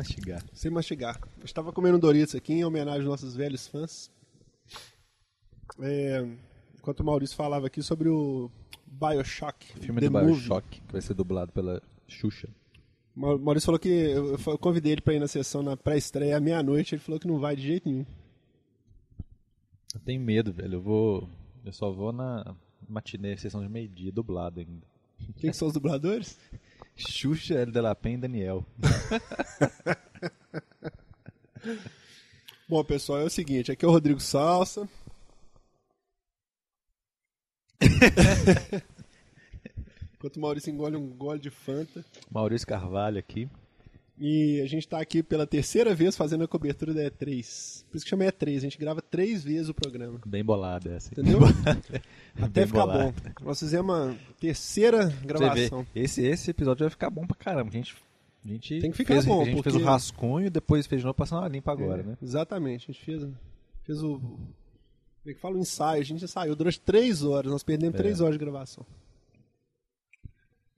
mastigar. Sem mastigar. Eu estava comendo Doritos aqui em homenagem aos nossos velhos fãs. É, enquanto o Maurício falava aqui sobre o Bioshock. Filme The do Movie. Bioshock, que vai ser dublado pela Xuxa. O Maurício falou que eu eu convidei ele para ir na sessão na pré-estreia à meia-noite. Ele falou que não vai de jeito nenhum. Eu tenho medo, velho. Eu vou. Eu só vou na matinê, sessão de meio-dia, dublado ainda. Quem que são os dubladores? Xuxa, L. Delapen e Daniel. Bom, pessoal, é o seguinte: aqui é o Rodrigo Salsa. Enquanto o Maurício engole um gole de Fanta. Maurício Carvalho aqui. E a gente tá aqui pela terceira vez fazendo a cobertura da E3. Por isso que chama E3, a gente grava três vezes o programa. Bem bolado essa. Entendeu? Até Bem ficar bom. Nós fizemos uma terceira gravação. esse, esse episódio vai ficar bom pra caramba. A gente, a gente, Tem que ficar fez, bom, a gente fez porque- o rascunho, depois fez de novo passando uma limpa agora, É, né? Exatamente, a gente fez, fez o. Como é que fala? O ensaio. A gente ensaiou durante três horas, nós perdemos É. três horas de gravação.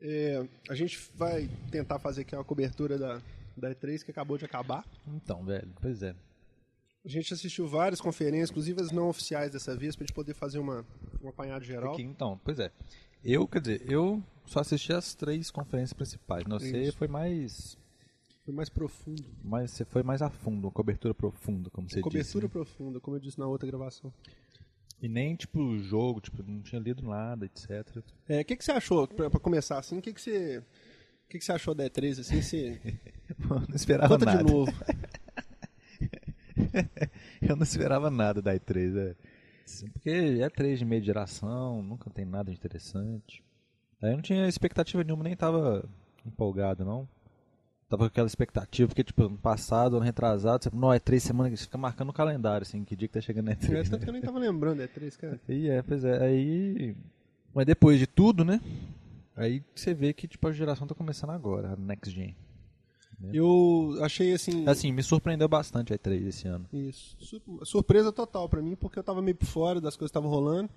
É, a gente vai tentar fazer aqui uma cobertura da, da E3 que acabou de acabar. Então, velho, pois é. A gente assistiu várias conferências, inclusive as não oficiais dessa vez, pra gente poder fazer uma, um apanhado geral. Aqui, então, pois é. Eu, quer dizer, eu só assisti as três conferências principais. Não sei, Isso. foi mais, Foi mais profundo. mais. Você foi mais a fundo, uma cobertura profunda, como você cobertura disse. né? profunda, como eu disse na outra gravação. E nem, tipo, o jogo, tipo, não tinha lido nada, etc. É, o que, que você achou, pra, pra começar assim, o que, que você. O que, que você achou da E3 assim? Você... não esperava Conta nada. de novo. Eu não esperava nada da E3, é. Porque é 3 de meia geração, nunca tem nada de interessante. Aí eu não tinha expectativa nenhuma, nem tava empolgado, não. Tava com aquela expectativa, porque, tipo, ano passado, ano retrasado, você, não, é três semanas, você fica marcando no calendário, assim, que dia que tá chegando É, E3. tanto que eu nem tava lembrando da E3, cara. E é, pois é, aí... Mas depois de tudo, né, aí você vê que, tipo, a geração tá começando agora, a Next Gen. Eu achei assim. Assim, me surpreendeu bastante a E3 esse ano. Isso. Sur- Surpresa total pra mim, porque eu tava meio por fora das coisas que estavam rolando.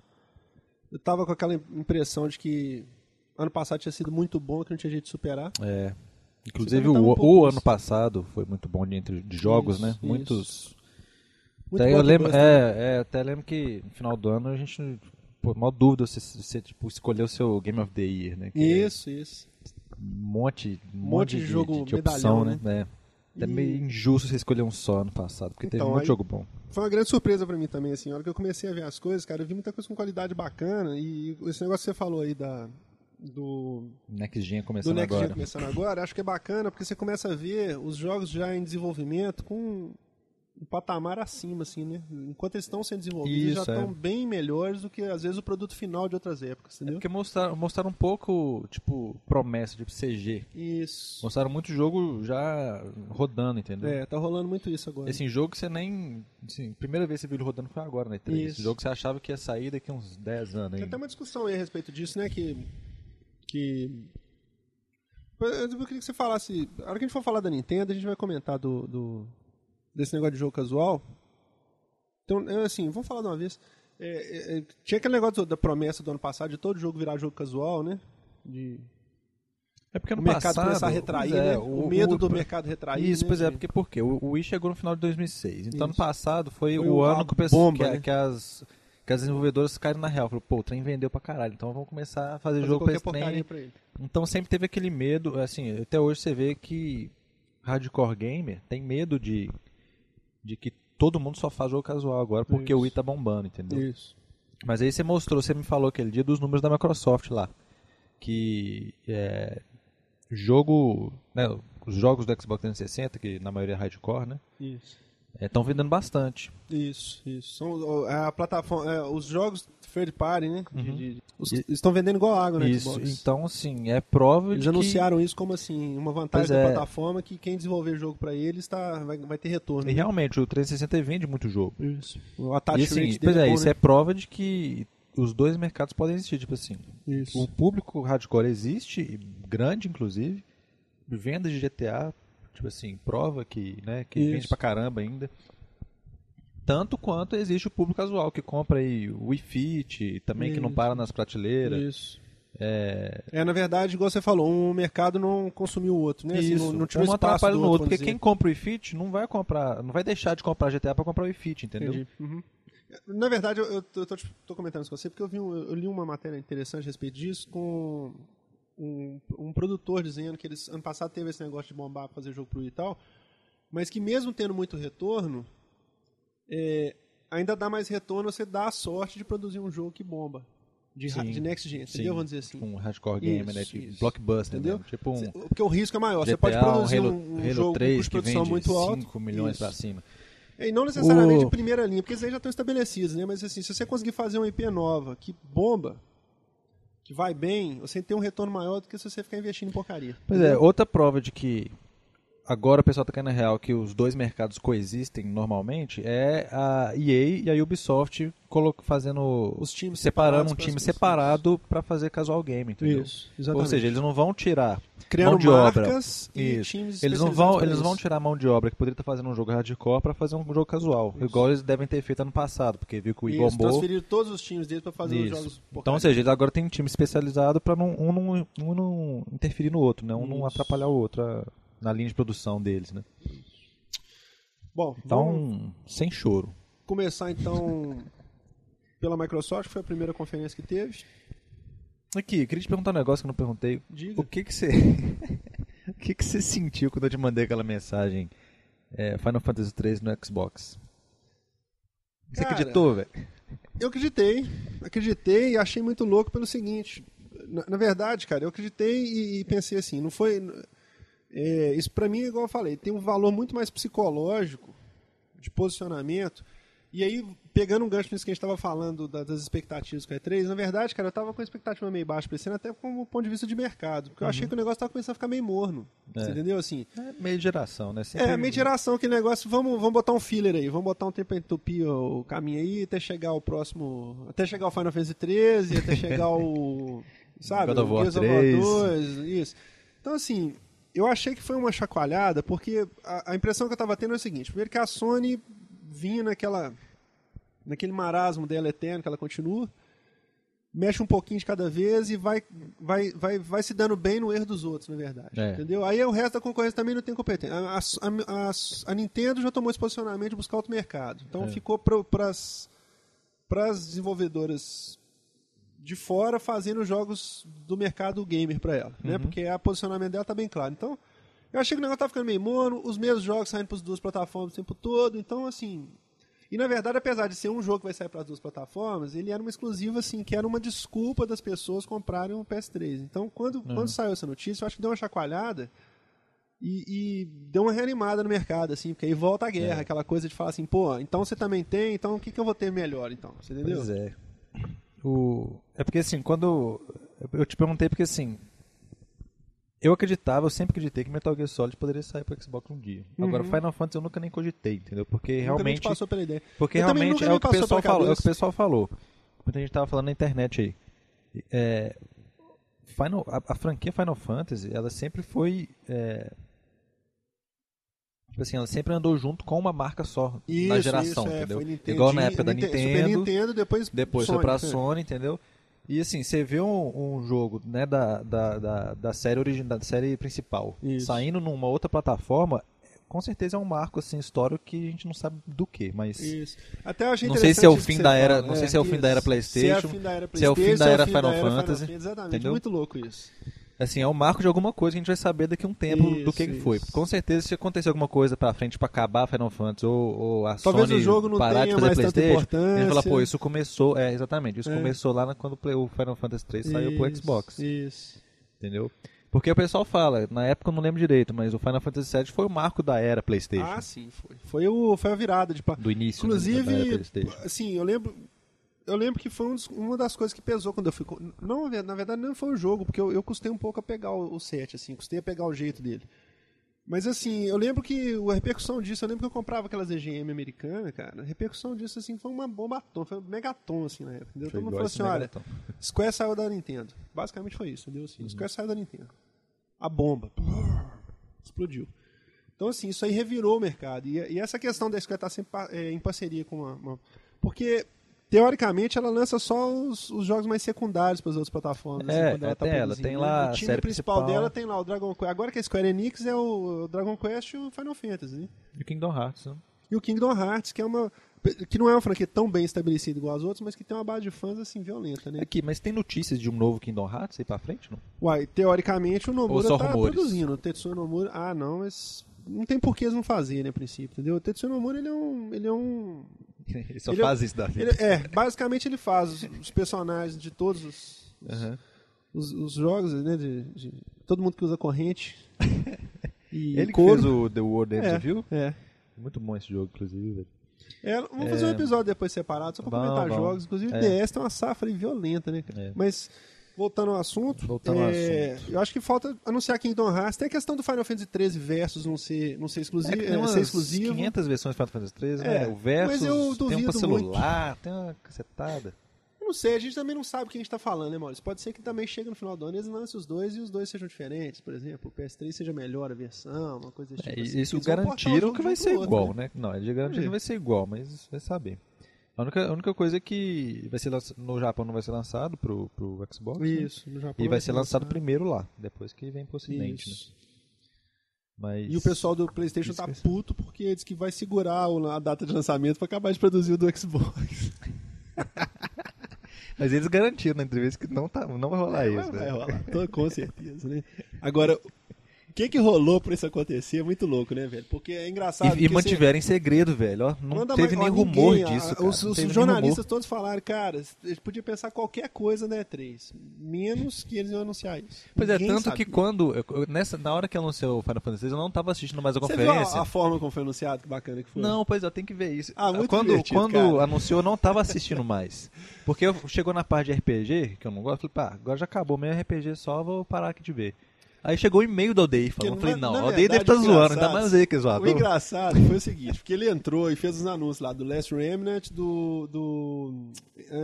Eu tava com aquela impressão de que ano passado tinha sido muito bom, que não tinha jeito de superar. É. Inclusive o, um o ano isso. passado foi muito bom de, entre, de jogos, Isso, né? isso. Muitos. Muito Até eu lembro, né? é, é, até lembro que no final do ano a gente, pô, mal dúvida se você tipo, escolheu o seu Game of the Year, né? Que é Isso, isso. um monte, um monte de jogo de, medalhão, opção, né? né? É. É E- meio injusto você escolher um só ano passado, porque teve Então, muito aí- jogo bom. Foi uma grande surpresa pra mim também, assim. A hora que eu comecei a ver as coisas, cara, eu vi muita coisa com qualidade bacana. E esse negócio que você falou aí da, do, Next Gen do começando Next Gen agora. começando agora, acho que é bacana, porque você começa a ver os jogos já em desenvolvimento com um patamar acima, assim, né? Enquanto eles estão sendo desenvolvidos, eles já Isso, é. estão bem melhores do que, às vezes, o produto final de outras épocas, É entendeu? porque mostraram, mostraram um pouco, tipo, promessa, tipo CG. Isso. Mostraram muito jogo já rodando, entendeu? É, tá rolando muito isso agora. Esse jogo que você nem. Assim, primeira vez que você viu ele rodando foi agora, né? Isso. Esse jogo que você achava que ia sair daqui uns 10 anos Tem ainda. até uma discussão aí a respeito disso, né? Que. Que... Eu queria que você falasse. A hora que a gente for falar da Nintendo, a gente vai comentar do, do- desse negócio de jogo casual. Então, é assim, vamos falar de uma vez. É, é, é, tinha aquele negócio da promessa do ano passado de todo jogo virar jogo casual, né? De É porque o mercado começar a retrair, é, né? O, medo do mercado retrair. Isso, né? pois é, porque por quê? O o Wii chegou no final de 2006. Então, ano Isso. passado foi, Foi o o- ano que, o pessoal, bomba, que, né? que as, que as desenvolvedoras caíram na real. Falou, pô, o trem vendeu pra caralho, então vamos começar a fazer, fazer jogo pra esse trem. pra. Então sempre teve aquele medo, assim, até hoje você vê que hardcore gamer tem medo de, de que todo mundo só faz jogo casual agora porque Isso. o Wii tá bombando, entendeu? Isso. Mas aí você mostrou, você me falou aquele dia dos números da Microsoft lá. Que é, jogo, né, os jogos do Xbox 360, que na maioria é hardcore, né? Isso. Estão vendendo bastante. Isso, isso. São ó, a plataforma, é, os jogos third party, né? de- Uhum. de- os- E- estão vendendo igual água no Isso, Xbox. então assim, é prova Eles de anunciaram isso como assim, uma vantagem Pois da é. plataforma que quem desenvolver jogo pra eles tá, vai, vai ter retorno. que e realmente o 360 vende muito jogo. Isso. O attach E assim, pois dele é, bom, isso né? é prova de que os dois mercados podem existir, tipo assim. Isso. O público hardcore existe, grande inclusive. Vendas de GTA, tipo assim, prova que, né, que Isso. vende pra caramba ainda. Tanto quanto existe o público casual que compra aí o Wii também que não Isso. para nas prateleiras. Isso. É, É, na verdade, igual você falou, um mercado não consumiu o outro, né? Assim, isso, não, não tirou um espaço atrapalha do no outro, vamos porque quem compra o iFit não vai comprar, não vai deixar de comprar GTA pra comprar o iFit, entendeu? Uhum. Na verdade, eu, eu tô, eu tô, tô comentando isso com você porque eu, vi um- eu li uma matéria interessante a respeito disso com um, um produtor dizendo que eles ano passado teve esse negócio de bombar, fazer jogo pro e tal, mas que mesmo tendo muito retorno, é, ainda dá mais retorno você dar a sorte de produzir um jogo que bomba. De, Sim. de next gen, entendeu? Vamos dizer assim. tipo um hardcore game, né? Isso, Tipo, isso. blockbuster, Entendeu? mesmo, Tipo um Porque o risco é maior. Você GTA, pode produzir um Halo, um, Halo jogo 3 com que produção vende muito alto. 5 milhões pra cima. E não necessariamente O- de primeira linha, porque esses aí já estão estabelecidos, né? Mas assim, se você conseguir fazer uma IP nova, que bomba, que vai bem, você tem um retorno maior do que se você ficar investindo em porcaria. Pois é, outra prova de que agora o pessoal tá caindo na real que os dois mercados coexistem normalmente é a EA e a Ubisoft fazendo Os times separando um time separado para fazer casual game, entendeu? Isso, exatamente. Ou seja, eles não vão tirar Criando mão de obra. e Isso. times Eles não vão, eles isso. vão tirar a mão de obra que poderia estar fazendo um jogo hardcore para fazer um jogo casual, igual eles devem ter feito ano passado, porque viu que o Igor Isso, bombou. transferir todos os times deles para fazer os Isso. jogos Então, ou porcaria. seja, eles agora têm um time especializado para não, um, não, um não interferir no outro, né? Um não Isso. atrapalhar o outro a- na linha de produção deles, né? Bom, Então, sem choro. começar então pela Microsoft, que foi a primeira conferência que teve. Aqui, queria te perguntar um negócio que eu não perguntei. Diga. O que que você... o que que você sentiu quando eu te mandei aquela mensagem é, Final Fantasy 3 no Xbox? Você Cara, acreditou, velho? Eu acreditei, acreditei e achei muito louco pelo seguinte. Na, na verdade, cara, eu acreditei e, e pensei assim, não foi. É, isso pra mim, igual eu falei, tem um valor muito mais psicológico de posicionamento. E aí, pegando um gancho nisso que a gente estava falando da- das expectativas com a E3, na verdade, cara, eu tava com a expectativa meio baixa pra esse ano, até como ponto de vista de mercado. Porque eu achei que o negócio tava começando a ficar meio morno. É. Você entendeu? Assim, É meio geração, né? Sempre- é, meio de geração, aquele negócio, vamos, vamos botar um filler aí, vamos botar um tempo pra entupir o caminho aí, até chegar o próximo, até chegar o Final Fantasy 13, até chegar o, sabe, God of War Gears of 3. 2, isso. Então, assim, eu achei que foi uma chacoalhada, porque a, a impressão que eu tava tendo é o seguinte, primeiro que a Sony vinha naquela, naquele marasmo dela eterno, que ela continua, mexe um pouquinho de cada vez e vai, vai, vai, vai se dando bem no erro dos outros, na verdade. É. Entendeu? Aí o resto da concorrência também não tem competência. A, a- a- a Nintendo já tomou esse posicionamento de buscar outro mercado. Então É. ficou para as desenvolvedoras de fora fazendo jogos do mercado gamer para ela, né? Porque o posicionamento dela tá bem claro. Então, eu achei que o negócio tá ficando meio mono, os mesmos jogos saindo para as duas plataformas o tempo todo, então assim, e na verdade, apesar de ser um jogo que vai sair para as duas plataformas, ele era uma exclusiva assim, que era uma desculpa das pessoas comprarem o PS3. Então, quando, quando saiu essa notícia, eu acho que deu uma chacoalhada e, e deu uma reanimada no mercado, assim, porque aí volta a guerra, É. aquela coisa de falar assim, pô, então você também tem, então o que, que eu vou ter melhor, então? Você entendeu? Pois é. O... É porque assim, quando. Eu te perguntei porque assim. Eu acreditava, eu sempre acreditei que Metal Gear Solid poderia sair pro Xbox um dia. Agora, Final Fantasy eu nunca nem cogitei, entendeu? Porque realmente. passou pela ideia. Porque Eu realmente é o que o pessoal falou. É o que o pessoal falou. Muita gente tava falando na internet aí. É, Final, a, a franquia Final Fantasy, ela sempre foi. é, tipo assim, ela sempre andou junto com uma marca só na Isso, geração, isso, é, entendeu? Nintendo, Igual na época da Ninte- Nintendo. Super Nintendo, depois Depois Sony, foi pra foi. Sony, entendeu? E assim, você vê um, um jogo né, da, da, da, da série original, da série principal, Isso. saindo numa outra plataforma, com certeza é um marco assim, histórico que a gente não sabe do que, mas Isso. Até eu achei Não sei se é o fim da era- não sei se é o fim da era isso. PlayStation, Se é o fim da era se é o fim PlayStation, da era fim Final era Fantasy, Exatamente, entendeu? muito louco isso. Assim, é um marco de alguma coisa que a gente vai saber daqui a um tempo do Isso, que, que foi. Com certeza se acontecer alguma coisa pra frente pra acabar Final Fantasy ou, ou a Talvez Sony o jogo não parar de fazer PlayStation, a gente fala, pô, isso começou, é, exatamente, isso É. começou lá quando o o Final Fantasy 3 saiu pro Isso, Xbox. Isso. Entendeu? Porque o pessoal fala, na época eu não lembro direito, mas o Final Fantasy VII foi o marco da era PlayStation. Ah, sim, foi. Foi, o, foi a virada de... do início né, Inclusive, PlayStation. assim, eu lembro... Eu lembro que foi um dos- uma das coisas que pesou quando eu fui... Não, na verdade, não foi o jogo, porque eu, eu custei um pouco a pegar o, o set, assim, custei a pegar o jeito dele. Mas assim, eu lembro que a repercussão disso, eu lembro que eu comprava aquelas EGM americanas, cara. A repercussão disso, assim, foi uma bomba atômica, foi um megatom, assim, na época. Entendeu? Todo mundo falou assim, olha, Megaton. Square saiu da Nintendo. Basicamente foi isso, entendeu? Assim, Uhum. Square saiu da Nintendo. A bomba. Explodiu. Então, assim, isso aí revirou o mercado. E, e essa questão da Square estar sempre pa- é, em parceria com uma, uma- Porque teoricamente ela lança só os, os jogos mais secundários para as outras plataformas. É, assim, quando ela é, tá tem ela, tem né? lá O a time série principal, principal. dela tem lá o Dragon Quest. Agora que a Square Enix é o Dragon Quest e o Final Fantasy, né? E o Kingdom Hearts, né? E o Kingdom Hearts, que é uma que não é uma franquia tão bem estabelecida igual as outras, mas que tem uma base de fãs assim violenta, né? Aqui, mas tem notícias de um novo Kingdom Hearts aí pra frente, não? Uai, teoricamente o Nomura só tá rumores? produzindo. O Tetsuya Nomura, ah, não, mas não tem por que eles não fazerem, a princípio, entendeu? O Tetsuya Nomura, ele é um, ele é um Ele só Ele- faz isso da vida. ele- é, basicamente ele faz os, os personagens de todos os, os, Aham. os- os jogos, né, de, de todo mundo que usa corrente e Ele couro. fez o The World Ends é, You? é. Muito bom esse jogo, inclusive, velho. É, vamos fazer um episódio depois separado, só pra Bom, comentar bom. jogos. Inclusive o É. DS tem uma safra violenta, né, cara? É. Mas, voltando ao assunto, Voltando ao é, eu acho que falta anunciar Kingdom Hearts. Tem a questão do Final Fantasy XIII Versus não ser, não ser exclusivo. É tem é, ser exclusivo. 500 versões de Final Fantasy 13, É, né? O Versus, mas eu tem um pra celular, tem uma cacetada. Eu não sei, a gente também não sabe o que a gente tá falando, né, Maurício? Pode ser que também chegue no final do ano e eles lancem os dois e os dois sejam diferentes. Por exemplo, o PS3 seja melhor a versão, uma coisa desse É, tipo. e assim. isso Eles garantiram que vai ser outro, igual, né? Não, eles garantiram É. que vai ser igual, mas vai saber. A única, a única coisa é que vai ser no Japão não vai ser lançado pro, pro Xbox. né? Isso, no Japão. E vai ser lançado primeiro lá, depois que vem pro ocidente, né? Isso. Mas... E o pessoal do PlayStation Isso tá vai puto porque diz que vai segurar a data de lançamento pra acabar de produzir o do Xbox. Mas eles garantiram na entrevista que não, tá, não vai rolar isso, vai né? rolar, tô- com certeza, né? Agora, que que rolou pra isso acontecer é muito louco, né, velho? Porque é engraçado. E, e você- mantiveram em segredo, velho. Ó, não teve mais- nem ó, rumor ninguém, disso, a-. Os, os jornalistas todos falaram, cara, eles podiam pensar qualquer coisa na E3, menos que eles iam anunciar isso. Pois é, Ninguém tanto sabia. que quando. eu- nessa, na hora que anunciou o Final Fantasy eu não tava assistindo mais a Você viu conferência. a, a forma como foi anunciado? Que bacana que foi. Não, pois eu tenho que ver isso. Ah, muito quando quando cara. anunciou, eu não tava assistindo mais. Porque eu, chegou na parte de RPG, que eu não gosto, eu falei, pá, agora já acabou meu RPG só, vou parar aqui de ver. Aí chegou o e-mail do ODI falando, eu falei, não, na o ODI deve estar o zoando, ainda mais aí que é O engraçado foi o seguinte, porque ele entrou e fez os anúncios lá do Last Remnant, do, do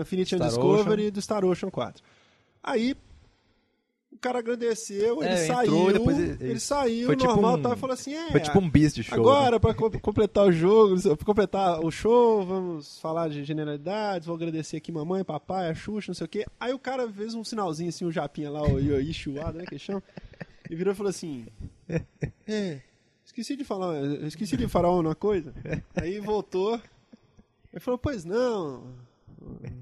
Infinity Star Discovery e do Star Ocean 4. Aí, o cara agradeceu, ele É, saiu, entrou depois ele- ele, ele- saiu, foi tipo normal, um- tal, e falou assim, é, Foi tipo um bis de show. Agora, né? pra co- completar o jogo, pra completar o show, vamos falar de generalidades, vou agradecer aqui mamãe, papai, a Xuxa, não sei o quê. Aí o cara fez um sinalzinho assim, o Japinha lá, o Yoichi Wada, né, que chama, e virou e falou assim, é, esqueci de falar, esqueci de falar uma coisa. Aí voltou, ele falou, pois não,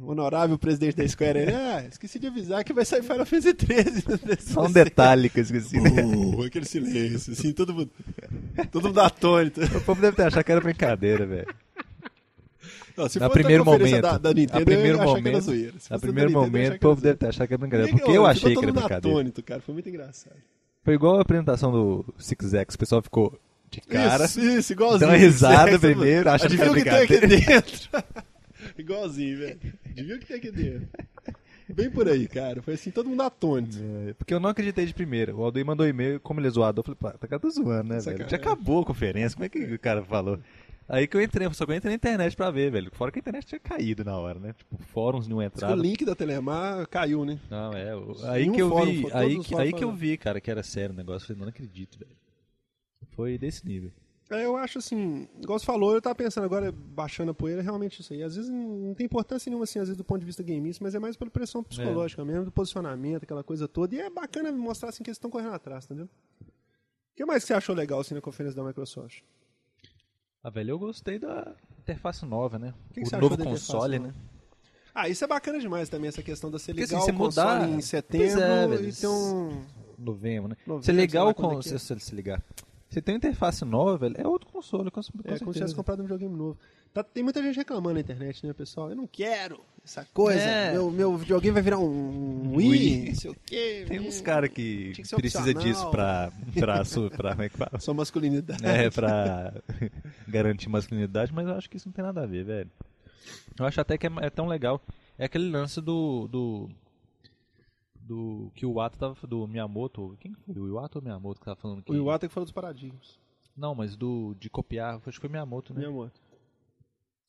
honorável presidente da Square, ele, ah, esqueci de avisar que vai sair Final Fantasy XIII. Só um detalhe que eu esqueci. né? Uh, aquele silêncio, assim, todo mundo, todo mundo atônito. O povo deve ter achado que era brincadeira, velho. Não, se Na primeiro momento. Da, da Nintendo, a primeiro eu ia achar que era momento, zoeira. Se a fosse da primeiro momento, o povo deve ter achado que era brincadeira. Porque eu achei que era brincadeira. atônito, cara. Foi muito engraçado. Foi igual a apresentação do Six X, o pessoal ficou de cara. Isso, isso, igualzinho. Deu uma risada primeiro, achando que Adivinha era o que tem aqui dentro? igualzinho, velho. Adivinha o que tem aqui dentro? Bem por aí, cara. Foi assim, todo mundo atônito. É, Porque eu não acreditei de primeira. O Aldeir mandou e-mail, como ele é zoado, eu falei, pá, tá cara tá zoando, né, velho? Sacanagem. Já acabou a conferência, como é que o cara falou? Aí que eu entrei, só que eu entrei na internet pra ver, velho. Fora que a internet tinha caído na hora, né? Tipo, fóruns não O entraram. link da Telemar caiu, né? Não, é. o- Aí Nenhum que eu fórum, vi, aí, que- aí que eu vi, cara, que era sério o negócio. Eu falei, não, não acredito, velho. Foi desse nível. É, eu acho assim, igual você falou, eu tava pensando agora, baixando a poeira, é realmente isso aí. Às vezes não tem importância nenhuma, assim, às vezes do ponto de vista gameista, mas é mais pela pressão psicológica mesmo, do posicionamento, aquela coisa toda. E é bacana mostrar assim que eles estão correndo atrás, entendeu? O que mais que você achou legal assim na conferência da Microsoft? Ah, velho, eu gostei da interface nova, né? que que você o novo da console, né? Ah, isso é bacana demais também, essa questão de você Porque, ligar assim, o você mudar- em setembro Pois é, velho, e ter um... Novembro, né? Novembro, ligar o quando é con- que é. se, se ligar. Você tem uma interface nova, velho, é outro console, com, com É como se certeza. tivesse comprado um videogame novo. Tá- tem muita gente reclamando na internet, né, pessoal? Eu não quero essa coisa. É. Meu, meu videogame vai virar um Wii, Wii. não sei o quê. Tem uns caras que, que precisa opcional. disso pra, pra, pra, como é que fala? Sua masculinidade. É, pra garantir masculinidade, mas eu acho que isso não tem nada a ver, velho. Eu acho até que é, é tão legal. É aquele lance do. do. do que o Iwata tava. do Miyamoto. Quem que foi? O Iwata ou o Miyamoto que tava falando que. O Iwata que falou dos paradigmas. Não, mas do. de copiar. Acho que foi Miyamoto, né? Meu amor.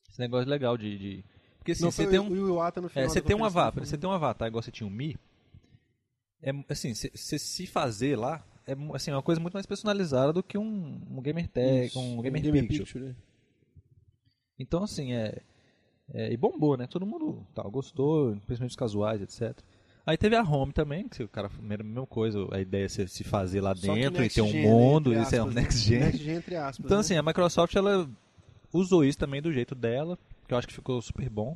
Esse negócio legal de. de... Porque assim, Não, você foi tem um. o Iwata no final É, você tem um avatar, você tem um avatar igual você tinha o Mi. É assim, você se fazer lá é assim, uma coisa muito mais personalizada do que um, um gamer tag, Isso, um um gamer Gamer picture. Picture, né? Então assim, é, É, e bombou, né? Todo mundo tal, gostou, principalmente os casuais, etc. Aí teve a Home também, que o cara, a mesma coisa, a ideia é se fazer lá Só dentro e ter um gen, mundo, entre isso é um né? next gen. Next gen entre aspas. Então, né? assim, a Microsoft, ela usou isso também do jeito dela, que eu acho que ficou super bom.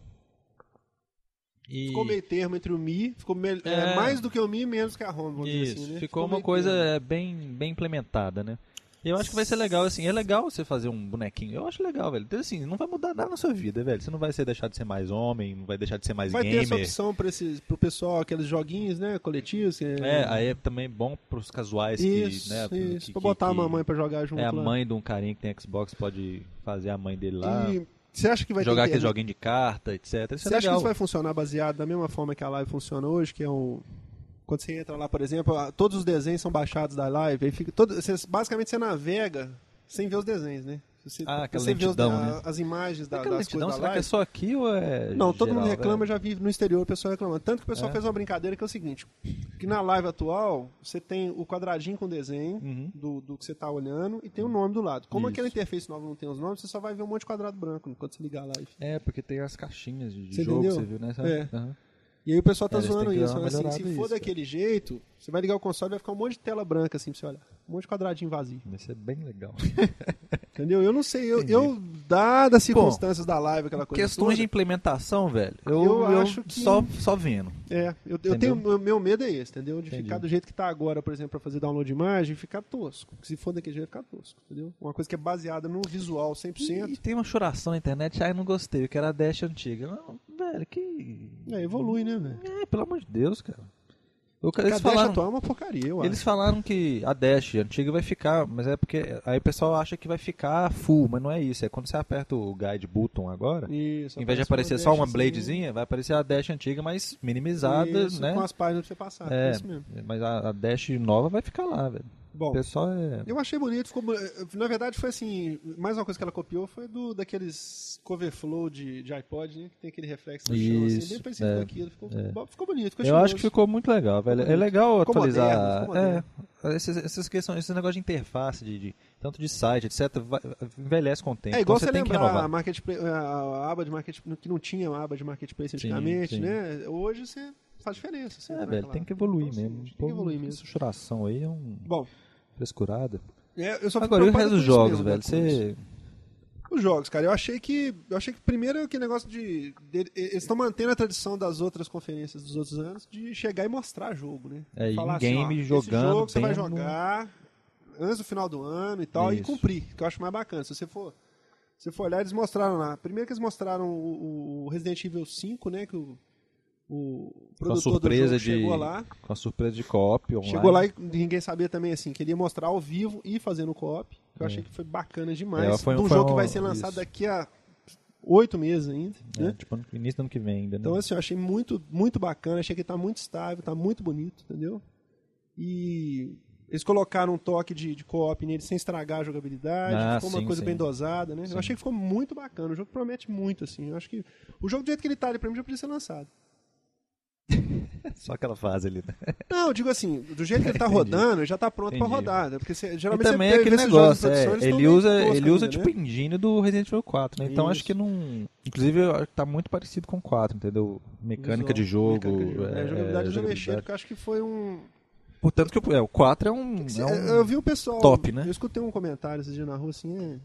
E... Ficou meio termo entre o Mi, ficou me- é, É. mais do que o Mi, menos que a Home, vamos Isso, dizer assim, né? ficou uma meio coisa termo. é, bem, bem implementada, né? Eu acho que vai ser legal, assim, é legal você fazer um bonequinho. Eu acho legal, velho. Então, assim, não vai mudar nada na sua vida, velho. Você não vai ser deixar de ser mais homem, não vai deixar de ser mais Vai ter gamer. essa opção para esses, pro pessoal, aqueles joguinhos, né, coletivos. Que É, aí é também bom pros casuais Isso, que, né, isso, que- pra botar que a mamãe pra jogar junto É a lá. mãe de um carinha que tem Xbox, pode fazer a mãe dele lá, E você acha que vai jogar ter aquele joguinho de carta, etc. Isso Você é acha que isso vai funcionar baseado da mesma forma que a live funciona hoje, que é um quando você entra lá, por exemplo, todos os desenhos são baixados da live, aí fica todo, você, basicamente você navega sem ver os desenhos, né? Você, Ah, aquela você vê os- lentidão, né? as imagens da, Aquela das lentidão, coisas da será que é só aqui ou é Não, todo mundo geral, reclama, velho? já vi no exterior o pessoal reclamando. Tanto que o pessoal É? fez uma brincadeira que é o seguinte: que na live atual, você tem o quadradinho com desenho Uhum. do, do que você está olhando e tem o nome do lado. Como Isso. aquela interface nova não tem os nomes, você só vai ver um monte de quadrado branco quando você ligar a live. É, porque tem as caixinhas de, Você jogo, entendeu? você viu, né? É. Aham. E aí o pessoal tá É, eles zoando que isso, falando assim, se for nisso, daquele jeito, você vai ligar o console e vai ficar um monte de tela branca assim pra você olhar. Um monte de quadradinho vazio. Vai ser bem legal. Entendeu? Eu não sei, eu, Entendi. eu dadas as circunstâncias da live, aquela coisa. Questões de toda, implementação, velho, eu, Eu eu acho que- só, só vendo. É, eu, eu tenho. Meu medo é esse, entendeu? De Entendi. ficar do jeito que tá agora, por exemplo, pra fazer download de imagem, ficar tosco. Se for daquele jeito, ficar tosco, entendeu? Uma coisa que é baseada no visual 100%. E tem uma choração na internet, ai, não gostei, eu quero a Dash antiga. Não, velho, que... É, evolui, né, velho? É, pelo amor de Deus, cara. Eu, eles a Dash falaram, atual é uma porcaria, eu eles acho. falaram que a Dash antiga vai ficar, mas é porque aí o pessoal acha que vai ficar full, mas não é isso. É quando você aperta o guide button agora, Isso, em vez de aparece aparecer só uma dashzinha. bladezinha, vai aparecer a Dash antiga, mas minimizada, Isso, né? Com as páginas pra você passar. É É, isso mesmo. mas a, a Dash nova vai ficar lá, velho. Bom, O pessoal é. eu achei bonito, ficou. bo- Na verdade, foi assim. Mais uma coisa que ela copiou foi do daqueles cover flow de, de iPod, né? Que tem aquele reflexo no chão, assim, Isso, bem parecido é, com aquilo. Ficou, é. ficou bonito, ficou Eu acho que ficou muito legal, velho. É bonito. legal Ficou atualizar. moderno, ficou é, essas questões, esse negócio de interface, de, de- tanto de site, etc., vai- envelhece com o tempo. É igual então você você tem que lembrar a, marketplace, a, a aba de marketplace, que não tinha uma aba de marketplace Sim, antigamente, sim. né? Hoje você faz diferença. Você É, velho, tem que evoluir Então, mesmo. sim, Tem que evoluir mesmo. Essa aí é um Bom, frescurada. é, eu só Agora, e o resto dos jogos, mesmo, velho? né, isso. Você. Os jogos, cara, eu achei que. Eu achei que primeiro aquele negócio de. de- eles estão mantendo a tradição das outras conferências dos outros anos de chegar e mostrar jogo, né? É, Falar in-game, esse jogando, jogo você vai jogar antes do final do ano e tal, e Isso. cumprir, que eu acho mais bacana. Se você for. Se você for olhar, eles mostraram lá. Primeiro que eles mostraram o, o Resident Evil 5, né? Que o, o Com a produtor surpresa do jogo de. chegou lá. Com a surpresa de co-op online. Chegou lá e ninguém sabia também, assim, que ele ia mostrar ao vivo e fazendo co-op. Que eu É. achei que foi bacana demais. É, foi- um foi jogo que um- vai ser lançado isso. daqui a oito meses ainda. É, né? tipo, no início do ano que vem ainda, né? Então, assim, eu achei muito, muito bacana. Achei que tá muito estável, tá muito bonito, entendeu? E eles colocaram um toque de, de co-op nele sem estragar a jogabilidade. Ah, ficou uma sim, coisa sim. bem dosada, né? Sim. Eu achei que ficou muito bacana. O jogo promete muito, assim. Eu acho que o jogo do jeito que ele tá ali pra mim já podia ser lançado. Só aquela fase ali, né? Não, eu digo assim, do jeito que ele tá Entendi. rodando, já tá pronto pra Entendi. rodar. né? Porque E geralmente também você é aquele esses negócio, de é, ele usa, toscos ele usa ainda, tipo né? engine do Resident Evil 4, né? Então acho Isso. que não. Inclusive, acho tá muito parecido com o 4, entendeu? Mecânica de Visual, jogo. mecânica de jogo. É, é, jogabilidade eu já mexi, porque eu acho que foi um. Portanto, que o, é, o 4 é um. é um- eu vi o pessoal. top, né? Eu escutei um comentário esse dia na rua assim. É,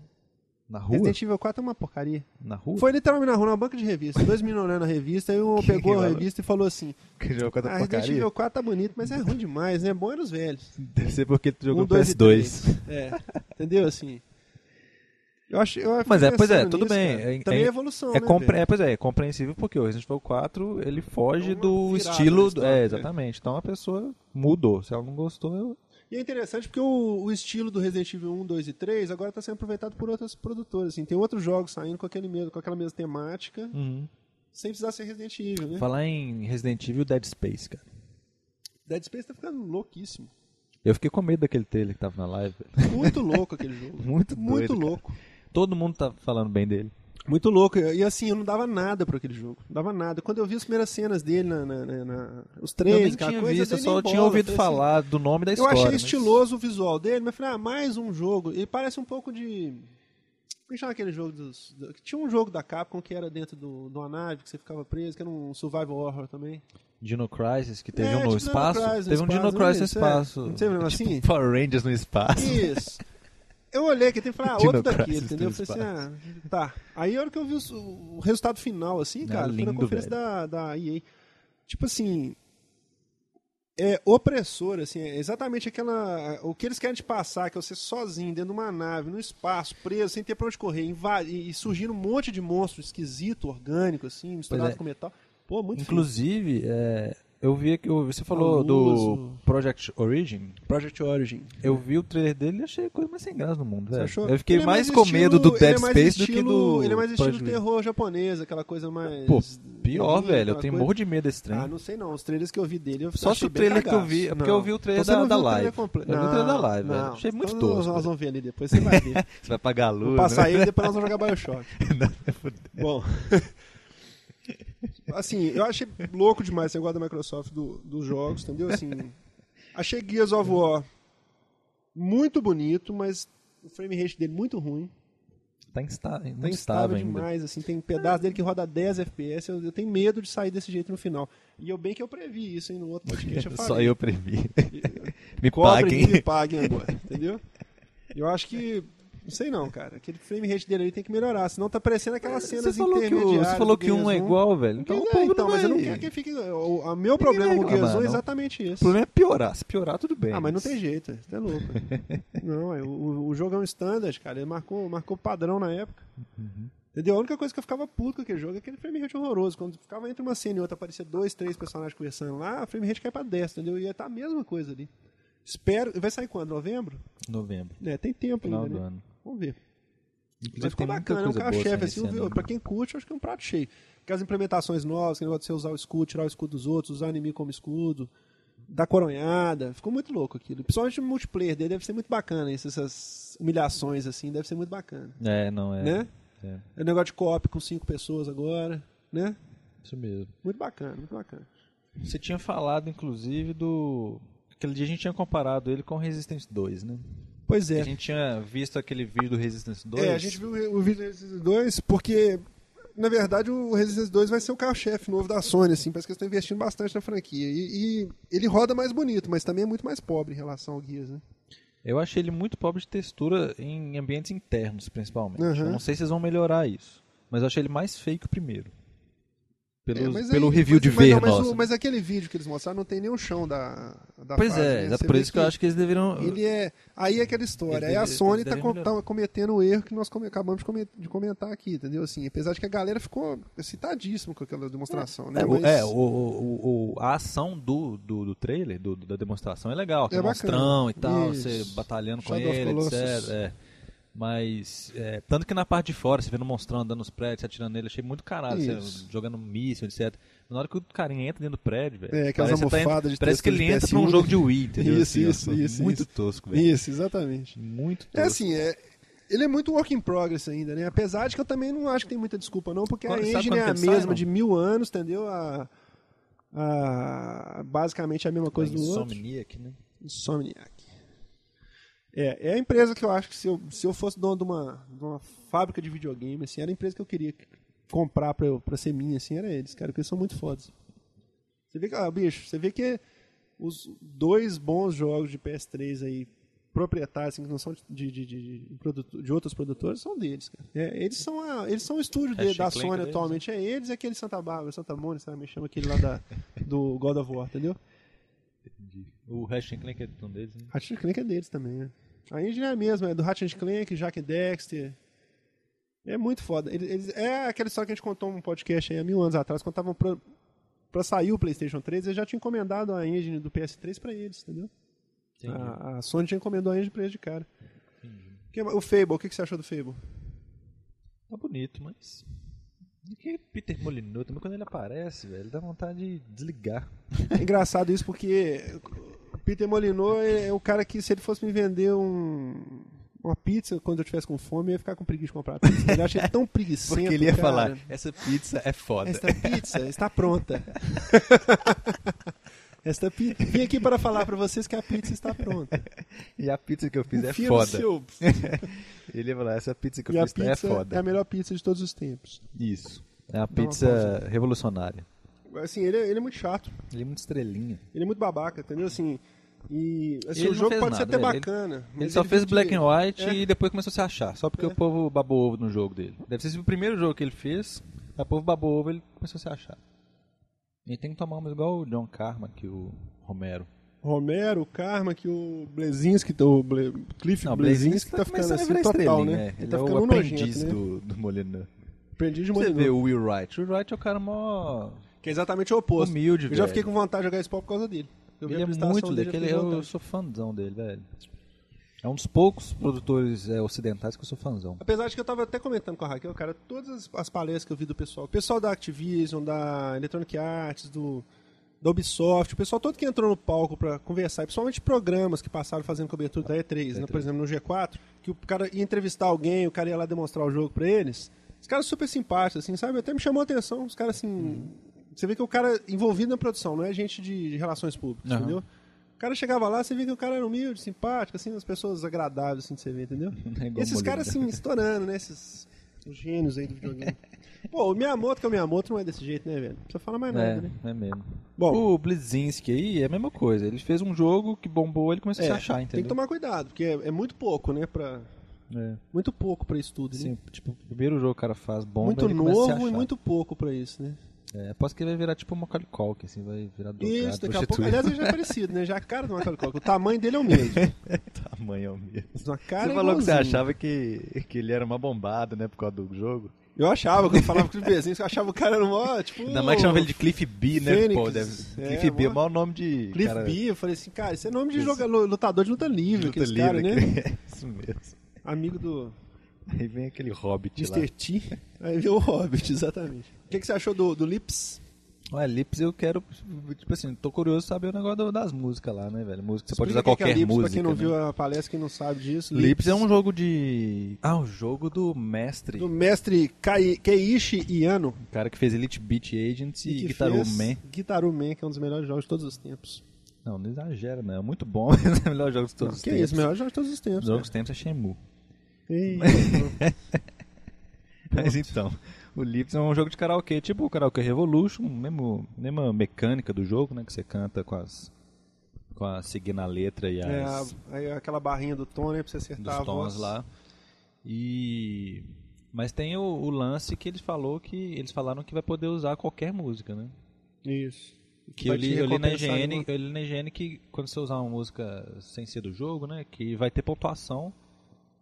Na rua? Resident Evil 4 é uma porcaria. Na rua? Foi literalmente na rua, numa banca de revista. Dois meninos olhando a revista, aí um Que pegou a revista e falou assim: Que jogo contra Ah, Resident? Evil 4 tá bonito, mas é ruim demais, né? Bom era os velhos. Deve ser porque tu jogou Um, dois e PS2. três. É, entendeu? Assim. Eu acho, eu Mas é, pois é, tudo nisso, bem. cara. É- Também é- é evolução, É, né, compre... é, pois é, é compreensível porque o Resident Evil 4 ele foge É do estilo. história, é, né? exatamente. Então a pessoa mudou. Se ela não gostou, eu... E é interessante porque o, o estilo do Resident Evil 1, 2 e 3 agora está sendo aproveitado por outras produtoras. Assim. Tem outros jogos saindo com, aquele mesmo, com aquela mesma temática, sem precisar ser Resident Evil, né? Falar em Resident Evil Dead Space, cara. Dead Space tá ficando louquíssimo. Eu fiquei com medo daquele trailer que tava na live. Muito louco aquele jogo. Muito Muito doido, cara. louco. Todo mundo tá falando bem dele. Muito louco. E assim, eu não dava nada pra aquele jogo. Não dava nada. Quando eu vi as primeiras cenas dele, na, na- na- na- os eu nem aquela tinha coisa, visto, eu só nem tinha bola. ouvido assim, falar do nome da Eu história. achei mas- estiloso o visual dele, mas falei, ah, mais um jogo. E parece um pouco de. Como é chama aquele jogo dos. do- tinha um jogo da Capcom que era dentro do, de uma nave que você ficava preso, que era um survival horror também. Dino Crisis, que teve É, um no tipo espaço. Crisis teve um Dino espaço, não é Crisis no? É. espaço. Não teve um negócio tipo assim? Power Rangers no espaço. Isso. Eu olhei aqui e falei, ah, outro Crisis entendeu? Eu falei assim, ah, tá. Aí a hora que eu vi o, o resultado final, assim, É cara, foi na lindo, conferência velho. da, da EA. Tipo assim, é opressor, assim, é exatamente aquela. O que eles querem te passar, que é você sozinho, dentro de uma nave, no espaço, preso, sem ter pra onde correr, invade, e surgindo um monte de monstro esquisito, orgânico, assim, misturado é. com metal. Pô, muito Inclusive, é, eu vi que você falou luz, do Project Origin. Project Origin. Eu vi o trailer dele e achei a coisa mais sem graça do mundo, Você velho. achou? Eu fiquei Ele é mais, mais com estilo- medo do Dead é Space do que estilo- do. Ele é mais estilo Project terror japonês, aquela coisa mais. Pô, pior, limpa, velho. Eu tenho coisa- morro de medo desse trem. Ah, não sei não. Os trailers que eu vi dele, eu Só se o trailer que eu vi. É porque Não. eu vi o trailer Então da, não da o trailer live. completo. Eu vi o trailer da Não, live, velho. não. Achei muito tosco. Nós vamos ver ali depois, você vai ver. Você vai pagar a luz. Vou passar né? ele e depois nós vamos jogar Bioshock. Não. Bom. assim, eu achei louco demais esse negócio da Microsoft do- dos jogos, entendeu? Assim, achei Gears of War muito bonito, mas o frame rate dele muito ruim. Tá instável, Tá instável ainda. demais, assim, tem pedaço dele que roda 10 FPS, eu, eu tenho medo de sair desse jeito no final. E eu bem que eu previ isso, hein, no outro podcast eu. Só eu previ. Me Cobrem paguem. me paguem agora, entendeu? Eu acho que, não sei não, cara, aquele frame rate dele aí tem que melhorar, senão tá parecendo aquelas cenas Você que, o, intermediárias você falou que um é igual, velho. Então, o povo então mas eu não quero que fique. O, o meu problema com o Gears 1 é exatamente O esse. problema é piorar. Se piorar, tudo bem. Ah, mas não tem jeito, você é louco. não, é, o, o jogo é um standard, cara. Ele marcou, marcou padrão na época. Entendeu? A única coisa que eu ficava puto com aquele jogo é aquele frame rate horroroso. Quando ficava entre uma cena e outra, aparecia dois, três personagens conversando lá, a frame rate cai pra 10, entendeu? Ia estar a mesma coisa ali. Espero. Vai sair quando? Novembro? Novembro, É, tem tempo final ainda, do né? Vamos ver. Inclusive, Mas ficou bacana, é um carro-chefe, saindo assim, ano. pra quem curte, eu acho que é um prato cheio. Aquelas implementações novas, que negócio de você usar o escudo, tirar o escudo dos outros, usar o inimigo como escudo, dar coronhada, ficou muito louco aquilo. Principalmente o multiplayer dele deve ser muito bacana, isso, essas humilhações, assim, deve ser muito bacana. É, não é. Né? é. É negócio de co-op com cinco pessoas agora, né? Isso mesmo. Muito bacana, muito bacana. Você tinha falado, inclusive, do. Aquele dia a gente tinha comparado ele com o Resistance 2, né? Pois é. A gente tinha visto aquele vídeo do Resistance 2. É, a gente viu o vídeo do Resistance 2 porque, na verdade, o Resistance 2 vai ser o carro-chefe novo da Sony, assim, parece que eles estão investindo bastante na franquia. E, e ele roda mais bonito, mas também é muito mais pobre em relação ao Gears, né? Eu achei ele muito pobre de textura em ambientes internos, principalmente. Uhum. Não sei se eles vão melhorar isso. Mas eu achei ele mais feio que o primeiro. Pelo, É, pelo aí- review mas- de mas ver não, mas, nosso. o- mas aquele vídeo que eles mostraram não tem nem o chão da, da Pois fase, é, né? por isso que eu acho que eles deveriam. Ele é. Aí é aquela história. Aí a Sony tá, devem com- tá cometendo o erro que nós come- acabamos de come- de comentar aqui, entendeu? Assim, apesar de que a galera ficou excitadíssima com aquela demonstração, né? É, o- é, o, a ação do, do, do trailer, do- da demonstração é legal. Aquele É bacana. monstrão e tal, Isso. você batalhando com Shadow of ele, etc. é. Mas, é, tanto que na parte de fora, você vê no monstrão andando nos prédios, você atirando nele, achei muito caralho, você jogando míssil, etc. Na hora que o carinha entra dentro do prédio, velho. É, aquelas tá almofadas indo- de Parece que ele entra um PS1, jogo de Wii, entendeu? Isso, Assim, isso, isso, Muito isso. tosco, velho. Isso, exatamente. Muito tosco. É assim, é, ele é muito work in progress ainda, né? Apesar de que eu também não acho que tem muita desculpa, não, porque Quando- a sabe engine é a sai, mesma não? de mil anos, entendeu? A, a- basicamente a mesma coisa do outro. Insomniac, né? Insomniac. É, é a empresa que eu acho que se eu, se eu fosse dono de uma, de uma fábrica de videogame, assim, era a empresa que eu queria comprar pra, eu, pra ser minha, assim, era eles, cara, porque eles são muito fodas. Você vê que, ah, bicho, você vê que os dois bons jogos de PS3 aí, proprietários, assim, que não são de, de, de, de, de outros produtores, são deles, cara. É, eles, são a, eles são o estúdio de- Ratchet da Sony deles, atualmente, é eles e aquele Santa Bárbara, Santa Mônica, sabe, me chama aquele lá da, do God of War, entendeu? O Ratchet Clank é de um deles, né? Ratchet Clank é deles também, né? A engine é a mesma, é do Ratchet Clank, Jack Dexter. É muito foda. Eles, eles- é aquela história que a gente contou num podcast aí há mil anos atrás, quando estavam pra, pra sair o PlayStation 3, eles já tinham encomendado a engine do PS3 pra eles, entendeu? A, a Sony já encomendou a engine pra eles de cara. Que- o Fable, o que, que você achou do Fable? Tá bonito, mas. Que Peter Molyneux, também quando ele aparece, velho, dá vontade de desligar. É engraçado isso porque Peter Molyneux é, é o cara que, se ele fosse me vender um, uma pizza quando eu tivesse com fome, eu ia ficar com preguiça de comprar a pizza. Eu achei tão preguiçento, Porque ele ia cara. falar, essa pizza é foda. Esta pizza está pronta. Esta pizza. Vim aqui para falar para vocês que a pizza está pronta. E a pizza que eu fiz é Confia no foda. seu- Ele ia falar, essa pizza que eu E fiz pizza é foda. é a melhor pizza de todos os tempos. Isso. É uma Dá uma pizza revolucionária. Assim, ele é, ele é muito chato. Ele é muito estrelinha. Ele é muito babaca, entendeu? Assim, e assim, Ele o jogo fez pode ser nada, até velho. Ele- bacana. Ele mas só fez vende- black and white É. e depois começou a se achar. Só porque É. o povo babou ovo no jogo dele. Deve ser o primeiro jogo que ele fez. O povo babou ovo ele começou a se achar. E tem que tomar igual o John Carman, que o Romero. Romero, Karma, que o Blezinski, o Ble... Cliff Não, Blezinski Blazinski tá ficando assim total, estrelinha, né? é. Ele tá é ficando o um aprendiz nojento, né? do, do Molina. Aprendiz de Você vê o Will Wright. O Will Wright é o cara mó Que é exatamente o oposto. humilde, Eu já velho. fiquei com vontade de jogar Spawn por causa dele. Eu vi Ele a é muito dele, eu com eu sou fãzão dele, velho. É um dos poucos produtores é, ocidentais que eu sou fãzão. Apesar de que eu tava até comentando com a Raquel, cara, todas as, as palestras que eu vi do pessoal, o pessoal da Activision, da Electronic Arts, do, da Ubisoft, o pessoal todo que entrou no palco pra conversar, principalmente programas que passaram fazendo cobertura da E3, né, por exemplo, no G4, que o cara ia entrevistar alguém, o cara ia lá demonstrar o jogo pra eles, os caras super simpáticos, assim, sabe? Até me chamou a atenção, os caras assim... Você vê que o cara envolvido na produção, não é gente de, de relações públicas, Aham. entendeu? O cara chegava lá, você via que o cara era humilde, simpático, assim, as pessoas agradáveis, assim, de você ver, entendeu? É E esses caras, assim, estourando, né? Esses os gênios aí do videogame. Pô, o Miyamoto, que é o Miyamoto, não é desse jeito, né, velho? Não precisa falar mais nada, É, né? é mesmo. Bom, O Blizinski aí é a mesma coisa. Ele fez um jogo que bombou, ele começou a se achar, tem que entendeu? tomar cuidado, porque é, é muito pouco, né? Pra, É. muito pouco pra isso tudo, né? Sim, tipo, o primeiro jogo que o cara faz bomba, muito novo e muito pouco pra isso, né? É, aposto que ele vai virar tipo um Macaulay Culkin, assim, vai virar drogado, Isso, daqui a pouco. Aliás, ele já é parecido, né? Já a cara do Macaulay Culkin. O tamanho dele é o mesmo. Tamanho é o mesmo. Cara Você é falou que você igualzinho. achava que, que ele era uma bombada, né, por causa do jogo. Eu achava, quando eu falava com o Bezinho, eu achava o cara no maior, tipo... Ainda mais que chamava ele de Cliff B, né? Fênix. Pô, deve... É, Cliff B é o mó- maior nome de Cliff cara... B, eu falei assim, cara, isso é nome de Isso. joga- lutador de luta livre, luta aqueles caras, livre, né? que- Isso mesmo. Amigo do Aí vem aquele Hobbit lá. Mr. T. Aí veio o Hobbit, exatamente. O que, que você achou do, do Lips? Ué, Lips eu quero, tipo assim, tô curioso saber o negócio do- das músicas lá, né, velho? Música, você pode usar Explica o que que é qualquer Lips, música, Pra quem não né? viu a palestra, quem não sabe disso. Lips é um jogo de... Ah, o jogo do mestre. Do mestre Kai- Keiichi Iano. O cara que fez Elite Beat Agents e que Guitar fez Man. Guitar Man, que é um dos melhores jogos de todos os tempos. Não, não exagera, não. É muito bom, mas é o melhor jogo de todos Não, os que tempos. isso, melhor jogo de todos os tempos. Os jogos dos tempos é Shenmue. Ei, Mas então, o Lips é um jogo de karaokê, tipo o Karaoke Revolution, mesmo, mesma mecânica do jogo, né? Que você canta com as. com a seguindo a letra e é, as, aí aquela barrinha do tom, né, pra você acertar dos tons lá. E. Mas tem o, o lance que eles falou que. Eles falaram que vai poder usar qualquer música, né? Isso. Que Vai eu li, eu, li na IGN, alguma- eu li na IGN que quando você usar uma música sem ser do jogo, né? Que vai ter pontuação,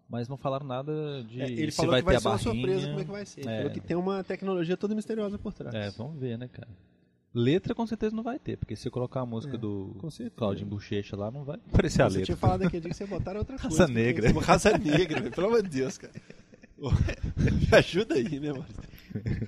mas não falaram nada de É, ele se falou vai que vai ter ser uma barrinha. surpresa como é que vai ser. Ele É. falou que tem uma tecnologia toda misteriosa por trás. É, vamos ver, né, cara? Letra com certeza não vai ter, porque se eu colocar a música É, do com certeza. Claudinho Bochecha lá, não vai aparecer a Você letra. tinha falado aquele dia que você botaram outra Raça coisa. porque- negra. Raça negra, pelo amor de Deus, cara. Me ajuda aí, né, mano?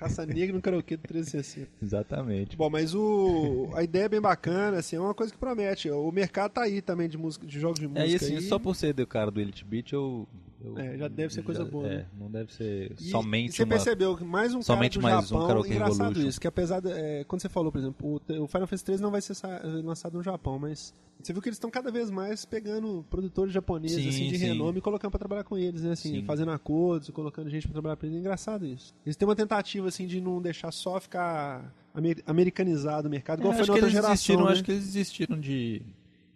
Raça negra no karaokê do 360. Exatamente. Bom, mas o a ideia é bem bacana, assim, é uma coisa que promete. O mercado tá aí também de música, de jogos de música. É, e assim, aí. só por ser do cara do Elite Beat, eu... eu- É, já deve ser coisa boa, É, né? não deve ser E somente você uma... percebeu que mais um somente cara do mais um Japão, Karaoke engraçado Revolution. isso, que apesar de, é, quando você falou, por exemplo, o, o Final Fantasy 13 não vai ser lançado no Japão, mas você viu que eles estão cada vez mais pegando produtores japoneses Sim, assim, de sim. renome e colocando pra trabalhar com eles, né, assim, Sim. fazendo acordos, colocando gente pra trabalhar pra eles, é engraçado isso. Eles têm uma tentativa assim de não deixar só ficar amer- americanizado o mercado, igual É, foi na outra geração, né? acho que eles desistiram de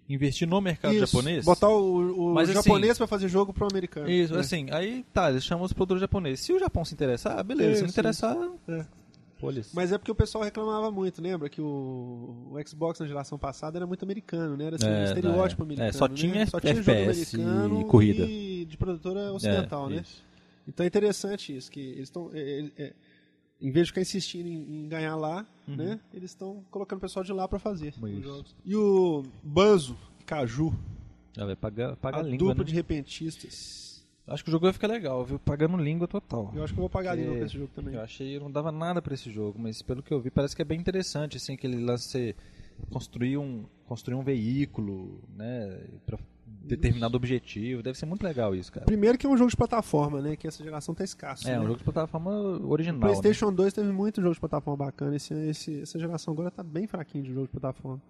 investir no mercado Isso, japonês. Botar o, o Mas, assim, japonês pra fazer jogo pro americano. Isso, né? assim, aí tá, eles chamam os produtores japoneses. Se o Japão se interessar, beleza. se não Isso, interessar, É. olha Mas é porque o pessoal reclamava muito, lembra? Que o, o Xbox na geração passada era muito americano, né? Era assim, É, um estereótipo é. americano. É, só né? tinha só tinha jogo FPS americano e corrida. e de produtora ocidental, né? Então é interessante isso, que eles estão. Em vez de ficar insistindo em, em ganhar lá, né? Eles estão colocando o pessoal de lá pra fazer Uhum. Isso. os jogos. E o Banzo, Caju, Já vai pagar, pagar a língua. dupla né? de repentistas. Acho que o jogo vai ficar legal, viu? Pagando língua total. Eu acho que eu vou pagar a língua É, pra esse jogo também. Eu achei, eu não dava nada pra esse jogo, mas pelo que eu vi, parece que é bem interessante, assim, aquele lance construir um, construir um veículo, né, pra determinado objetivo. Deve ser muito legal isso, cara. Primeiro que é um jogo de plataforma, né? Que essa geração tá escasso. É, né? um jogo de plataforma O original, né? PlayStation 2 teve muito jogo de plataforma bacana. Esse, esse- essa geração agora tá bem fraquinho de jogo de plataforma.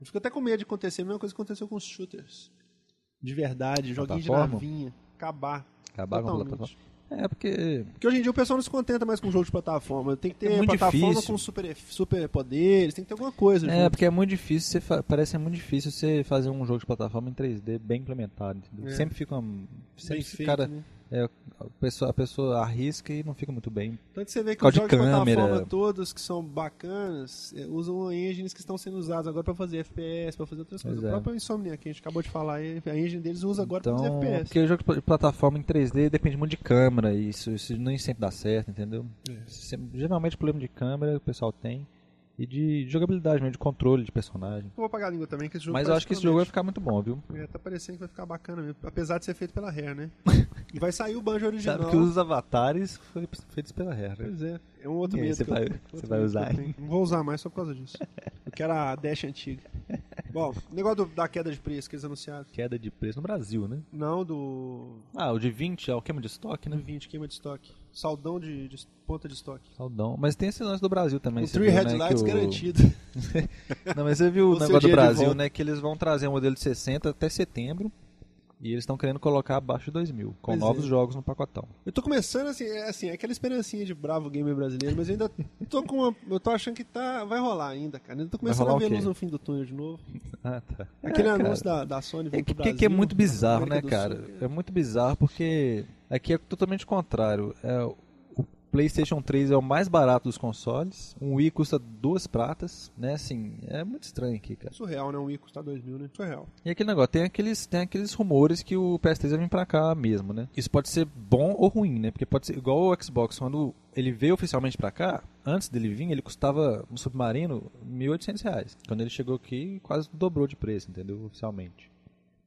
Eu fico até com medo de acontecer a mesma coisa que aconteceu com os shooters. De verdade, joguinho de navinha. Acabar. Acabar com a plataforma. É, porque Porque hoje em dia o pessoal não se contenta mais com jogo de plataforma. Tem que ter É plataforma difícil. com super, super poderes, tem que ter alguma coisa. É, junto. porque é muito difícil, você fa- parece ser muito difícil você fazer um jogo de plataforma em 3D bem implementado? É. Sempre fica uma, Bem sempre esse feito, cara, né? É, a pessoa, a pessoa arrisca e não fica muito bem. Tanto você vê que os jogos de plataforma todos que são bacanas é, usam engines que estão sendo usados agora para fazer FPS, para fazer outras Pois coisas. é. O próprio Insomniac, que a gente acabou de falar, a engine deles usa agora para fazer Então, FPS. porque o jogo de pla- de plataforma em 3D depende muito de câmera, e isso, isso nem sempre dá certo, entendeu? É. Sempre- geralmente problema de câmera o pessoal tem e de jogabilidade, mesmo, de controle de personagem. Eu vou apagar a língua também, que esse jogo Mas eu acho que esse jogo vai ficar muito bom, viu? É, tá parecendo que vai ficar bacana mesmo. Apesar de ser feito pela Rare, né? e vai sair o Banjo original. Sabe que os avatares foram feitos pela Rare. né? Pois é, é um outro E medo. você que eu vai- tenho. você vai eu usar? Não vou usar mais só por causa disso. Eu quero a Dash antiga. Bom, negócio do- da queda de preço que eles anunciaram. Queda de preço no Brasil, né? Não do, Ah, o de 20 é o queima de estoque, do né? 20, queima de estoque. Saldão de, de ponta de estoque. Saldão. Mas tem esse lance do Brasil também. Você Three viu, headlights né, o- garantido. Não, mas você viu o O negócio do de Brasil, né? Que eles vão trazer um modelo de 60 até setembro. E eles estão querendo colocar abaixo de 2 mil, com Pois novos é. jogos no pacotão. Eu tô começando assim, é assim, é aquela esperancinha de bravo gamer brasileiro, mas eu ainda tô com uma, eu tô achando que tá, vai rolar ainda, cara. Eu tô começando a ver luz no fim do túnel de novo. Ah, tá. Aquele É, anúncio da, da Sony É vindo que, pro que- que é Brasil, muito bizarro, né, cara? Sul. É muito bizarro porque aqui é totalmente contrário. É, o PlayStation 3 é o mais barato dos consoles. Um Wii custa duas pratas, né? Assim, é muito estranho aqui, cara. Surreal, né? Um Wii custa 2 mil, né? Surreal. E aquele negócio, tem aqueles, tem aqueles rumores que o PS3 vai vir pra cá mesmo, né? Isso pode ser bom ou ruim, né? Porque pode ser igual o Xbox, quando ele veio oficialmente pra cá, antes dele vir, ele custava um Submarino 1.800 reais. Quando ele chegou aqui, quase dobrou de preço, entendeu? Oficialmente.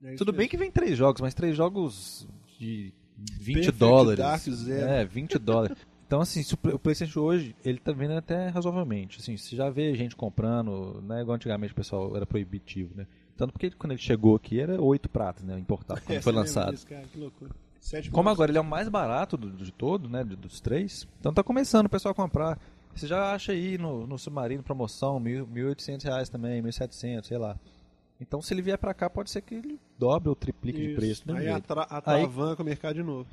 É Tudo bem que vem três jogos, mas três jogos de 20 Perfect dólares. Dark. É, 20 dólares. Então, assim, o Play- o PlayStation hoje, ele tá vendo até razoavelmente. Assim, você já vê gente comprando, né? Igual antigamente o pessoal era proibitivo, né? Tanto porque quando ele chegou aqui era oito pratas, né? Importado, quando É, foi lançado. disso, cara? Que loucura. Sete Como mil. agora ele é o mais barato do- de todo, né? de- Dos três, então tá começando o pessoal a comprar. Você já acha aí no, no Submarino promoção, mil- 1.800 reais também, 1.700, sei lá. Então se ele vier pra cá, pode ser que ele dobre ou triplique de Isso. preço. do mesmo Aí atra atravanca o mercado de novo.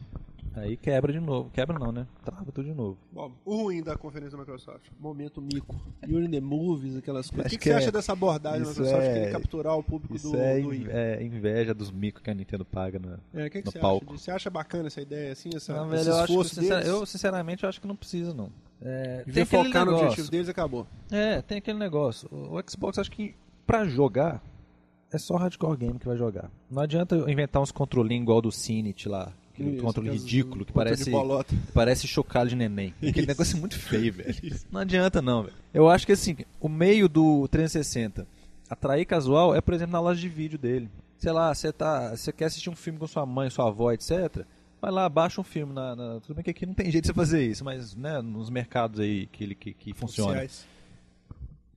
Aí quebra de novo. Quebra não, né? Trava tudo de novo. Bom, o ruim da conferência da Microsoft. Momento mico. You're in the movies, aquelas coisas. O Acho que, que que você é- acha dessa abordagem da Microsoft? é- capturar o público Isso do, é, do Wii? é inveja dos micos que a Nintendo paga, né? É, o que, que no você palco. acha disso? Você acha bacana essa ideia, assim, essa, Não, velho, eu, acho que, sincer- eu, sinceramente, eu acho que não precisa, não. É, aquele focar no objetivo deles e acabou. É, tem aquele negócio. O, o Xbox, acho que pra jogar, é só hardcore game que vai jogar. Não adianta inventar uns controlinhos igual do Cinit lá. Aquele Isso, controle ridículo que parece, bolota. parece chocalho de neném. Aquele negócio é muito feio, velho. Não adianta não, velho. Eu acho que assim, o meio do 360 atrair casual é, por exemplo, na loja de vídeo dele. Sei lá, você tá, você quer assistir um filme com sua mãe, sua avó, etc. Vai lá, baixa um filme na, na- tudo bem que aqui não tem jeito de você fazer isso, mas né, nos mercados aí que ele que, que funciona. Oficiais.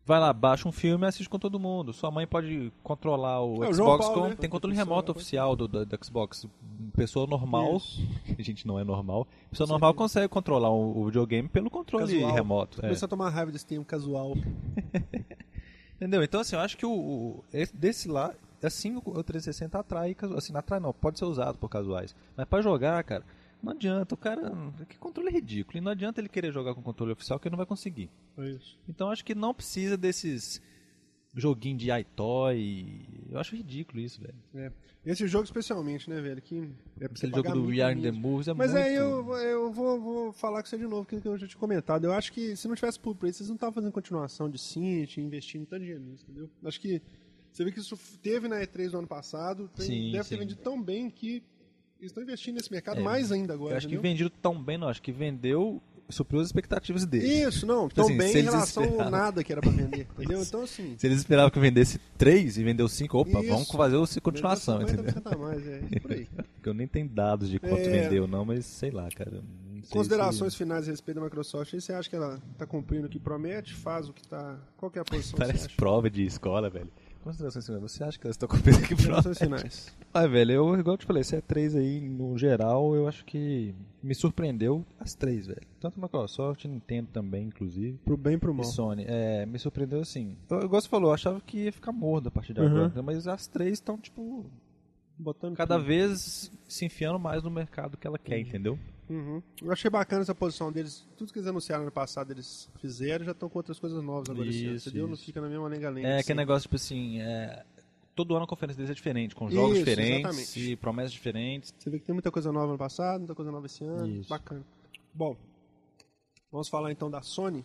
Vai lá, baixa um filme e assiste com todo mundo. Sua mãe pode controlar o É, o Xbox Paulo, com. né? Tem controle remoto oficial do, do, do Xbox. Pessoa normal. Isso. A gente não é normal. Pessoa Sim. normal consegue controlar o, o videogame pelo controle Casual. remoto. é. Começou a tomar raiva desse termo casual. Entendeu? Então, assim, eu acho que o, o- esse- desse lá, assim, o o 360 atrai, assim, não atrai não, pode ser usado por casuais. Mas pra jogar, cara, não adianta, o cara, que controle é ridículo, e não adianta ele querer jogar com controle oficial que ele não vai conseguir. É isso. Então, acho que não precisa desses joguinhos de iToy, eu acho ridículo isso, velho. É. Esse jogo especialmente, né, velho? Que é Aquele jogo do We Are in the. Movies é Mas muito... aí eu, eu vou, vou falar com você de novo, aquilo que eu já tinha comentado. Eu acho que se não tivesse pra isso, vocês não estavam fazendo continuação de Cinti, investindo tanto dinheiro nisso, entendeu? Acho que você vê que isso teve na E3 do ano passado, tem- Sim, deve ter sim. vendido tão bem que eles estão investindo nesse mercado É, mais ainda agora, Eu acho que entendeu? vendido tão bem, não. Acho que vendeu, supriu as expectativas deles. Isso, não, tão assim, bem em relação ao esperavam. nada que era pra vender, entendeu? Então, assim... Se eles esperavam que vendesse 3 e vendeu 5, opa, Isso. vamos fazer a continuação, entendeu? 50% a mais, é, por aí. Porque eu nem tenho dados de quanto É. vendeu, não, mas sei lá, cara. sei Considerações se- finais a respeito da Microsoft, você acha que ela tá cumprindo o que promete, faz o que tá... Qual que é a posição que Parece prova de escola, velho. Considerações finais. Você acha que elas estão cumprindo aqui Considerações finais. Ah, velho, eu, igual eu te falei, esse é três aí, no geral, eu acho que me surpreendeu as três, velho. Tanto Microsoft, Nintendo também, inclusive. Pro bem e pro E mal. Sony, é, me surpreendeu assim. Eu, igual você falou, eu achava que ia ficar morno a partir de Uhum. agora, mas as três estão, tipo, Botando cada tudo. vez se enfiando mais no mercado que ela quer, entendeu? Uhum. Eu achei bacana essa posição deles. Tudo que eles anunciaram no passado, eles fizeram já estão com outras coisas novas agora. Isso, Entendeu? Não fica na mesma lenga-lenga. É assim. aquele negócio, tipo assim, é, todo ano a conferência deles é diferente, com jogos Isso, diferentes exatamente. e promessas diferentes. Você vê que tem muita coisa nova no passado, muita coisa nova esse ano. Isso. Bacana. Bom, vamos falar então da Sony.